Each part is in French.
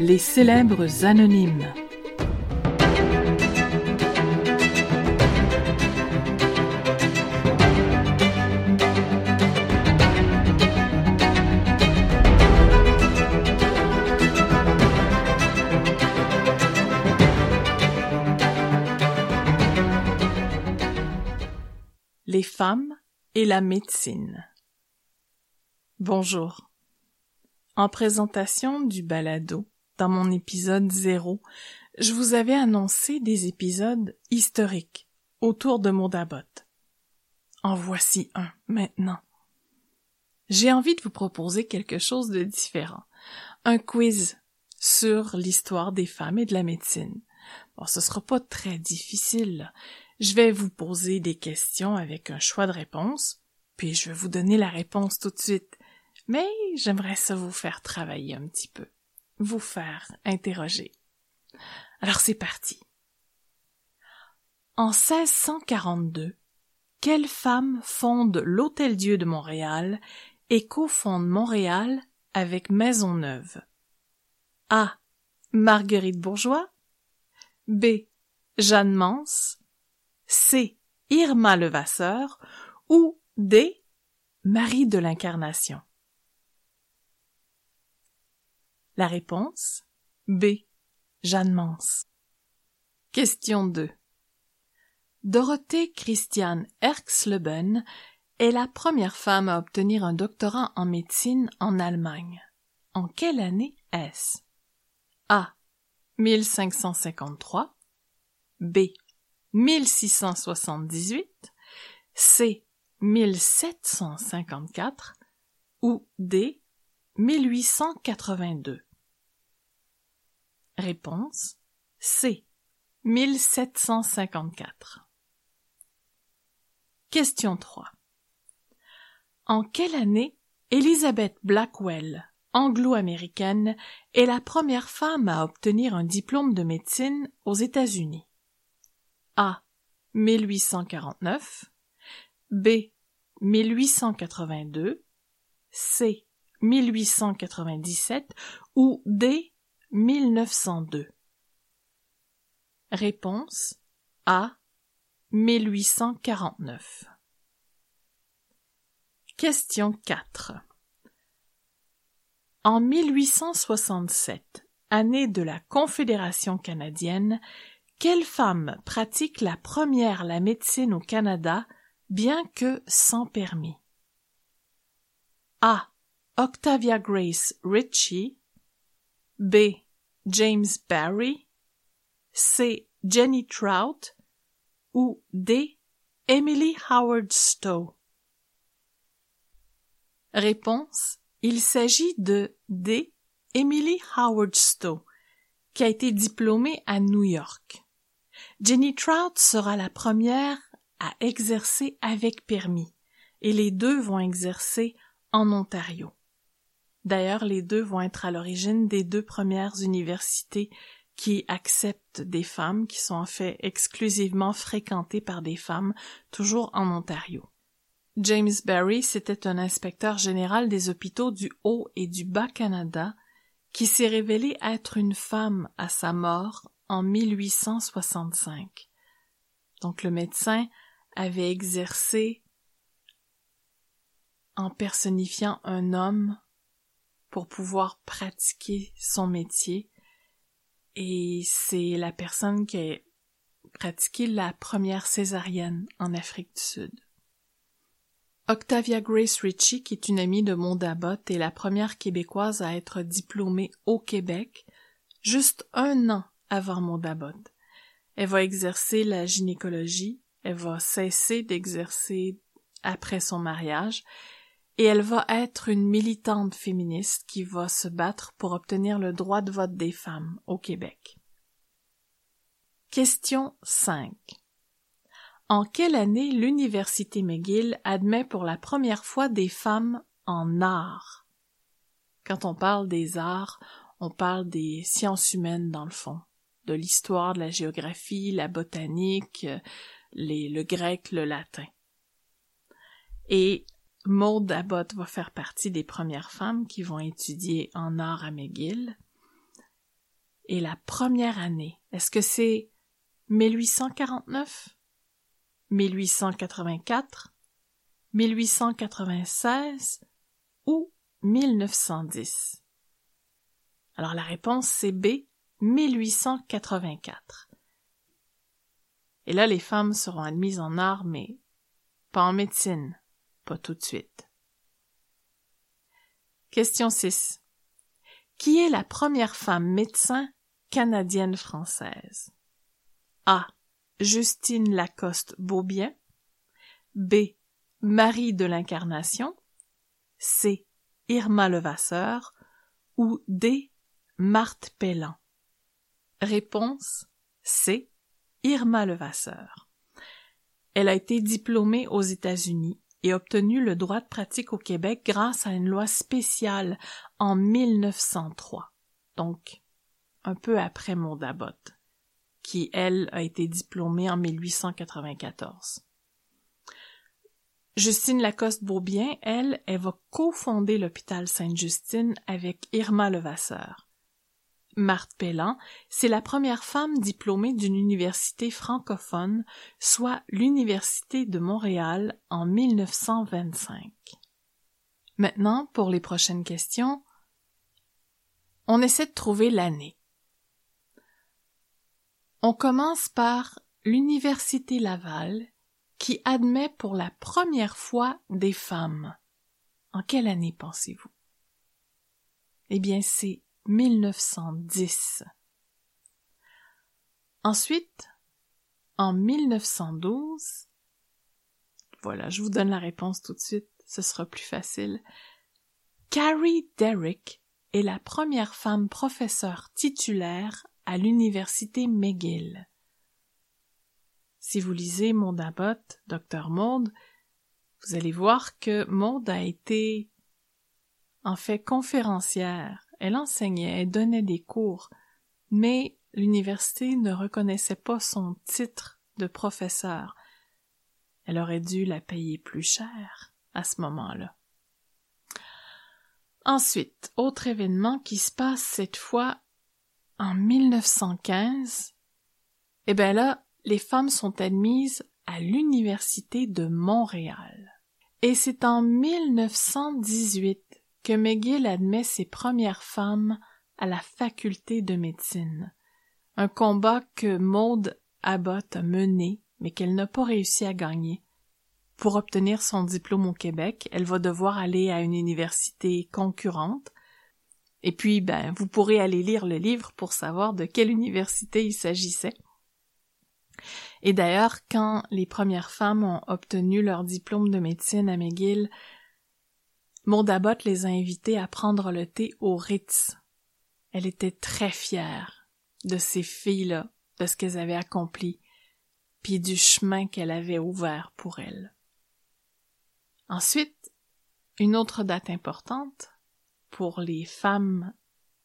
Les célèbres anonymes. Les femmes et la médecine. Bonjour. En présentation du balado, dans mon épisode zéro, je vous avais annoncé des épisodes historiques autour de Mondabot. En voici un maintenant. J'ai envie de vous proposer quelque chose de différent. Un quiz sur l'histoire des femmes et de la médecine. Bon, ce sera pas très difficile. Je vais vous poser des questions avec un choix de réponse, puis je vais vous donner la réponse tout de suite. Mais j'aimerais ça vous faire travailler un petit peu, vous faire interroger. Alors c'est parti. En 1642, quelle femme fonde l'Hôtel-Dieu de Montréal et cofonde Montréal avec Maisonneuve? A. Marguerite Bourgeois. B. Jeanne Mance. C. Irma Levasseur ou D. Marie de l'Incarnation. La réponse B. Jeanne Mance. Question 2. Dorothée Christiane Erxleben est la première femme à obtenir un doctorat en médecine en Allemagne. En quelle année est-ce? A. 1553 B. 1678, C 1754 ou D 1882. Réponse C 1754. Question 3. En quelle année Elizabeth Blackwell, anglo-américaine, est la première femme à obtenir un diplôme de médecine aux États-Unis? A. 1849, B. 1882, C. 1897 ou D. 1902. Réponse A. 1849. Question 4. En 1867, année de la Confédération canadienne, quelle femme pratique la première la médecine au Canada, bien que sans permis? A. Octavia Grace Ritchie. B. James Barry. C. Jenny Trout. Ou D. Emily Howard Stowe. Réponse. Il s'agit de D. Emily Howard Stowe, qui a été diplômée à New York. Jenny Trout sera la première à exercer avec permis, et les deux vont exercer en Ontario. D'ailleurs, les deux vont être à l'origine des deux premières universités qui acceptent des femmes, qui sont en fait exclusivement fréquentées par des femmes, toujours en Ontario. James Barry, c'était un inspecteur général des hôpitaux du Haut et du Bas Canada, qui s'est révélé être une femme à sa mort en 1865. Donc le médecin avait exercé en personnifiant un homme pour pouvoir pratiquer son métier et c'est la personne qui a pratiqué la première césarienne en Afrique du Sud. Octavia Grace Ritchie, qui est une amie de Mondabot, est la première québécoise à être diplômée au Québec, juste un an avant Mondabot. Elle va exercer la gynécologie, elle va cesser d'exercer après son mariage, et elle va être une militante féministe qui va se battre pour obtenir le droit de vote des femmes au Québec. Question 5. En quelle année l'Université McGill admet pour la première fois des femmes en art? Quand on parle des arts, on parle des sciences humaines dans le fond de l'histoire, de la géographie, la botanique, les, le grec, le latin. Et Maud Abbott va faire partie des premières femmes qui vont étudier en art à McGill. Et la première année, est-ce que c'est 1849, 1884, 1896 ou 1910? Alors la réponse c'est B, 1884. Et là, les femmes seront admises en art, mais pas en médecine, tout de suite. Question 6. Qui est la première femme médecin canadienne-française? A. Justine Lacoste Beaubien. B. Marie de l'Incarnation. C. Irma Levasseur. Ou D. Marthe Pellan. Réponse C. Irma Levasseur. Elle a été diplômée aux États-Unis et obtenu le droit de pratique au Québec grâce à une loi spéciale en 1903, donc un peu après Mondabot, qui, elle, a été diplômée en 1894. Justine Lacoste-Beaubien, elle, elle va cofonder l'hôpital Sainte-Justine avec Irma Levasseur. Marthe Pellan, c'est la première femme diplômée d'une université francophone, soit l'Université de Montréal en 1925. Maintenant, pour les prochaines questions, on essaie de trouver l'année. On commence par l'Université Laval, qui admet pour la première fois des femmes. En quelle année pensez-vous? Eh bien, c'est 1910. Ensuite, en 1912, voilà, je vous donne la réponse tout de suite, ce sera plus facile. Carrie Derrick est la première femme professeure titulaire à l'université McGill. Si vous lisez Maud Abbott, Dr Maud, vous allez voir que Maud a été en fait conférencière elle enseignait, elle donnait des cours, mais l'université ne reconnaissait pas son titre de professeur. Elle aurait dû la payer plus cher à ce moment-là. Ensuite, autre événement qui se passe cette fois en 1915. Eh bien là, les femmes sont admises à l'Université de Montréal. Et c'est en 1918 que McGill admet ses premières femmes à la faculté de médecine. Un combat que Maud Abbott a mené, mais qu'elle n'a pas réussi à gagner. Pour obtenir son diplôme au Québec, elle va devoir aller à une université concurrente. Et puis, ben, vous pourrez aller lire le livre pour savoir de quelle université il s'agissait. Et d'ailleurs, quand les premières femmes ont obtenu leur diplôme de médecine à McGill, Mondabot les a invités à prendre le thé au Ritz. Elle était très fière de ces filles-là, de ce qu'elles avaient accompli, puis du chemin qu'elle avait ouvert pour elles. Ensuite, une autre date importante pour les femmes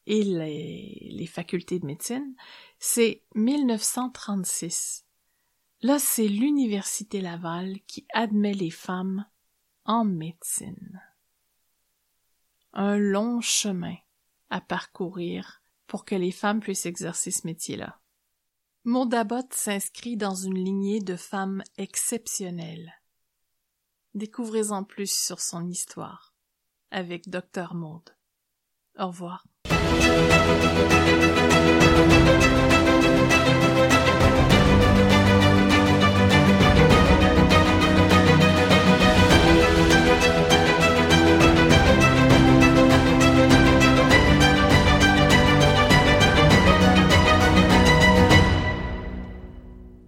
et les, les facultés de médecine, c'est 1936. Là, c'est l'Université Laval qui admet les femmes en médecine un long chemin à parcourir pour que les femmes puissent exercer ce métier-là. Maudabot s'inscrit dans une lignée de femmes exceptionnelles. Découvrez-en plus sur son histoire avec Dr Maud. Au revoir.